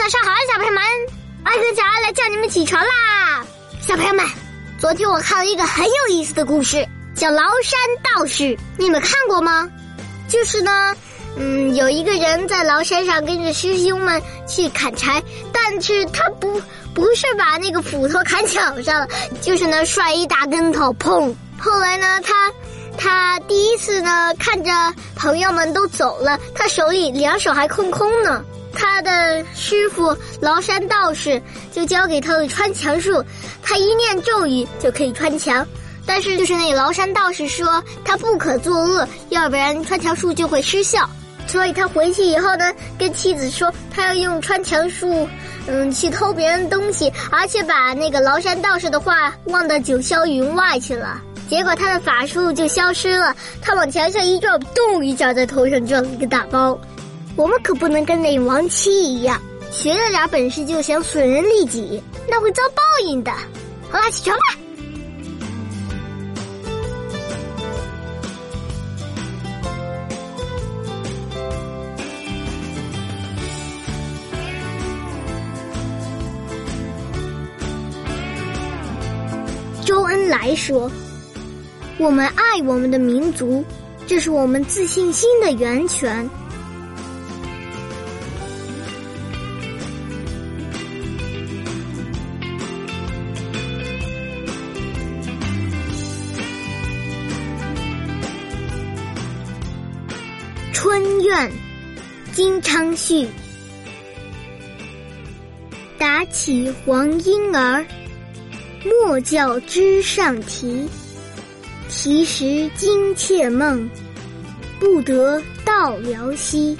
早上好，小朋友们，艾哥家来叫你们起床啦！小朋友们，昨天我看了一个很有意思的故事，叫《崂山道士》，你们看过吗？就是呢，嗯，有一个人在崂山上跟着师兄们去砍柴，但是他不不是把那个斧头砍脚上了，就是呢摔一大跟头，砰！后来呢，他。他第一次呢，看着朋友们都走了，他手里两手还空空呢。他的师傅崂山道士就教给他的穿墙术，他一念咒语就可以穿墙。但是就是那崂山道士说他不可作恶，要不然穿墙术就会失效。所以他回去以后呢，跟妻子说他要用穿墙术，嗯，去偷别人东西，而且把那个崂山道士的话忘到九霄云外去了。结果他的法术就消失了，他往墙上一撞，咚一下在头上撞了一个大包。我们可不能跟那王七一样，学了点本事就想损人利己，那会遭报应的。好啦，起床吧。周恩来说。我们爱我们的民族，这是我们自信心的源泉。春怨，金昌绪。打起黄莺儿，莫教枝上啼。啼时惊妾梦，不得到辽西。